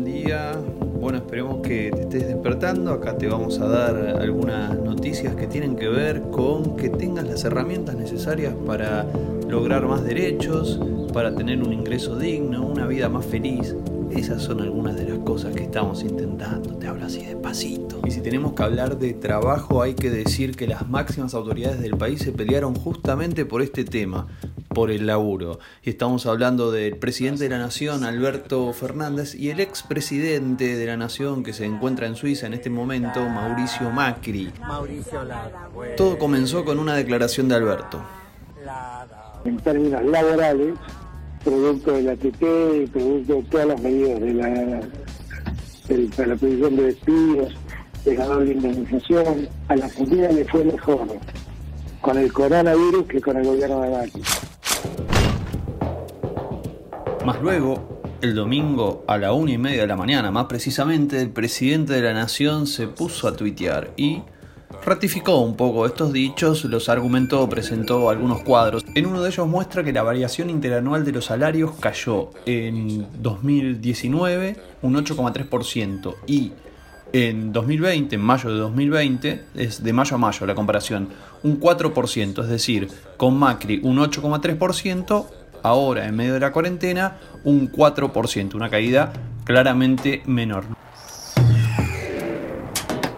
buen día. Bueno, esperemos que te estés despertando. Acá te vamos a dar algunas noticias que tienen que ver con que tengas las herramientas necesarias para lograr más derechos, para tener un ingreso digno, una vida más feliz. Esas son algunas de las cosas que estamos intentando. Te hablo así despacito. Y si tenemos que hablar de trabajo, hay que decir que las máximas autoridades del país se pelearon justamente por este tema por el laburo. Y estamos hablando del presidente de la Nación, Alberto Fernández, y el expresidente de la Nación que se encuentra en Suiza en este momento, Mauricio Macri. Todo comenzó con una declaración de Alberto. En términos laborales, producto de la ATP, producto de todas las medidas de la, de, la prohibición de despidos, de la doble indemnización, a la Argentina le fue mejor con el coronavirus que con el gobierno de Macri. Más luego, el domingo a la una y media de la mañana, más precisamente, el presidente de la nación se puso a tuitear y ratificó un poco estos dichos, los argumentó, presentó algunos cuadros. En uno de ellos muestra que la variación interanual de los salarios cayó en 2019 un 8,3% y en 2020, en mayo de 2020, es de mayo a mayo la comparación, un 4%, es decir, con Macri un 8,3%, ahora en medio de la cuarentena un 4%, una caída claramente menor.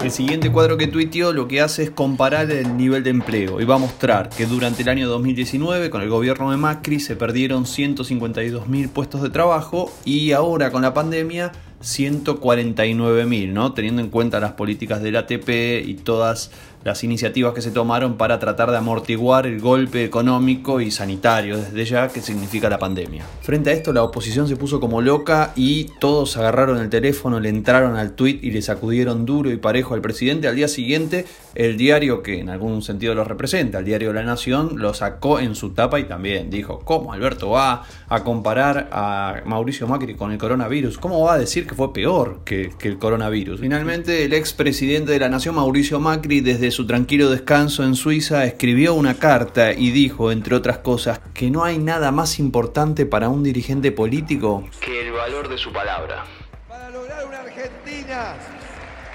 El siguiente cuadro que tuiteó lo que hace es comparar el nivel de empleo y va a mostrar que durante el año 2019 con el gobierno de Macri se perdieron 152.000 puestos de trabajo y ahora con la pandemia 149.000, ¿no? Teniendo en cuenta las políticas del ATP y todas las iniciativas que se tomaron para tratar de amortiguar el golpe económico y sanitario desde ya que significa la pandemia. Frente a esto la oposición se puso como loca y todos agarraron el teléfono, le entraron al tweet y le sacudieron duro y parejo al presidente. Al día siguiente el diario que en algún sentido lo representa, el diario La Nación, lo sacó en su tapa y también dijo, ¿cómo Alberto va a comparar a Mauricio Macri con el coronavirus? ¿Cómo va a decir que fue peor que, que el coronavirus? Finalmente el expresidente de la Nación, Mauricio Macri, desde su tranquilo descanso en Suiza, escribió una carta y dijo, entre otras cosas, que no hay nada más importante para un dirigente político que el valor de su palabra. Para lograr una Argentina,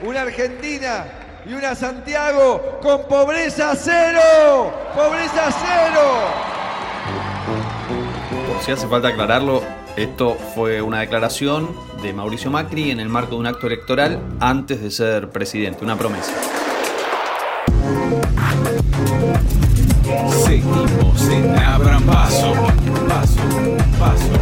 una Argentina y una Santiago con pobreza cero, pobreza cero. Por si hace falta aclararlo, esto fue una declaración de Mauricio Macri en el marco de un acto electoral antes de ser presidente, una promesa. Seguimos en Abran Paso. Paso, paso.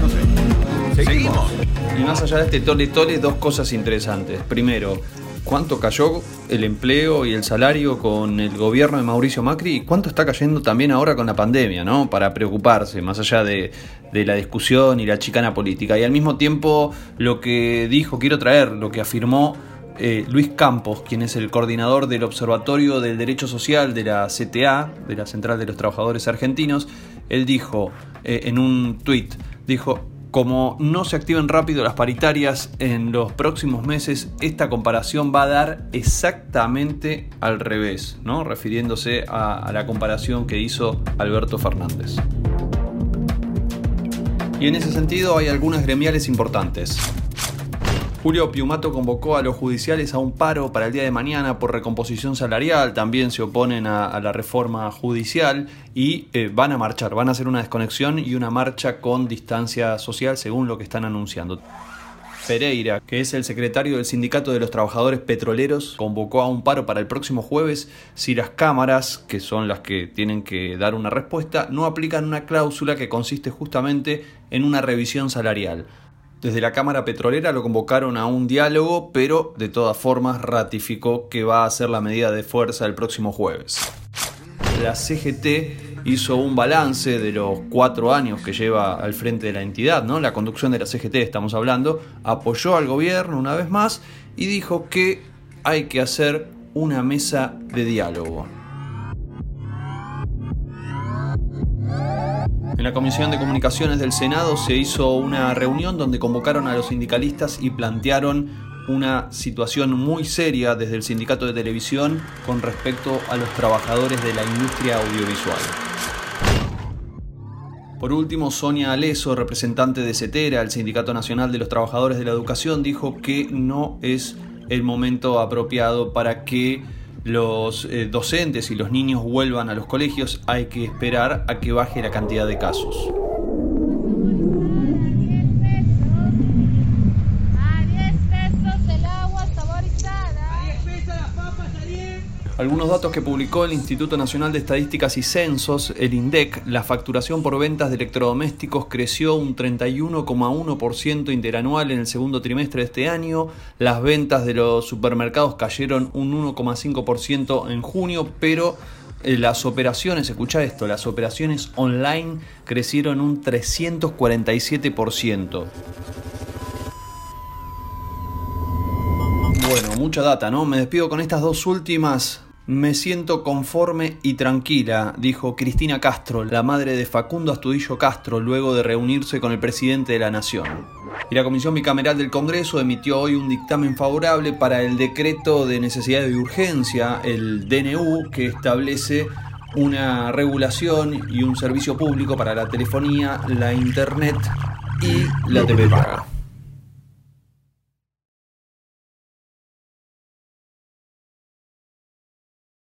No sé. Seguimos. Y más allá de este tole tole, dos cosas interesantes. Primero, cuánto cayó el empleo y el salario con el gobierno de Mauricio Macri y cuánto está cayendo también ahora con la pandemia, ¿no? Para preocuparse, más allá de, de, la discusión y la chicana política. Y al mismo tiempo, lo que dijo, quiero traer, lo que afirmó eh, Luis Campos, quien es el coordinador del Observatorio del Derecho Social de la CTA, de la Central de los Trabajadores Argentinos, él dijo eh, en un tuit, dijo, como no se activen rápido las paritarias en los próximos meses, esta comparación va a dar exactamente al revés, ¿no? refiriéndose a, a la comparación que hizo Alberto Fernández. Y en ese sentido hay algunas gremiales importantes. Julio Piumato convocó a los judiciales a un paro para el día de mañana por recomposición salarial, también se oponen a, la reforma judicial y eh, van a marchar, van a hacer una desconexión y una marcha con distancia social según lo que están anunciando. Pereira, que es el secretario del Sindicato de los Trabajadores Petroleros, convocó a un paro para el próximo jueves si las cámaras, que son las que tienen que dar una respuesta, no aplican una cláusula que consiste justamente en una revisión salarial. Desde la Cámara Petrolera lo convocaron a un diálogo, pero de todas formas ratificó que va a ser la medida de fuerza el próximo jueves. La CGT hizo un balance de los cuatro años que lleva al frente de la entidad, ¿no? La conducción de la CGT, estamos hablando, apoyó al gobierno una vez más y dijo que hay que hacer una mesa de diálogo. En la Comisión de Comunicaciones del Senado se hizo una reunión donde convocaron a los sindicalistas y plantearon una situación muy seria desde el sindicato de televisión con respecto a los trabajadores de la industria audiovisual. Por último, Sonia Aleso, representante de CETERA, el Sindicato Nacional de los Trabajadores de la Educación, dijo que no es el momento apropiado para que los eh, docentes y los niños vuelvan a los colegios. Hay que esperar a que baje la cantidad de casos. Algunos datos que publicó el Instituto Nacional de Estadísticas y Censos, el INDEC, la facturación por ventas de electrodomésticos creció un 31,1% interanual en el segundo trimestre de este año, las ventas de los supermercados cayeron un 1,5% en junio, pero eh, las operaciones, escucha esto, las operaciones online crecieron un 347%. Bueno, mucha data, ¿no? Me despido con estas dos últimas. Me siento conforme y tranquila, dijo Cristina Castro, la madre de Facundo Astudillo Castro, luego de reunirse con el presidente de la Nación. Y la Comisión Bicameral del Congreso emitió hoy un dictamen favorable para el decreto de necesidad de urgencia, el DNU, que establece una regulación y un servicio público para la telefonía, la internet y la TV paga.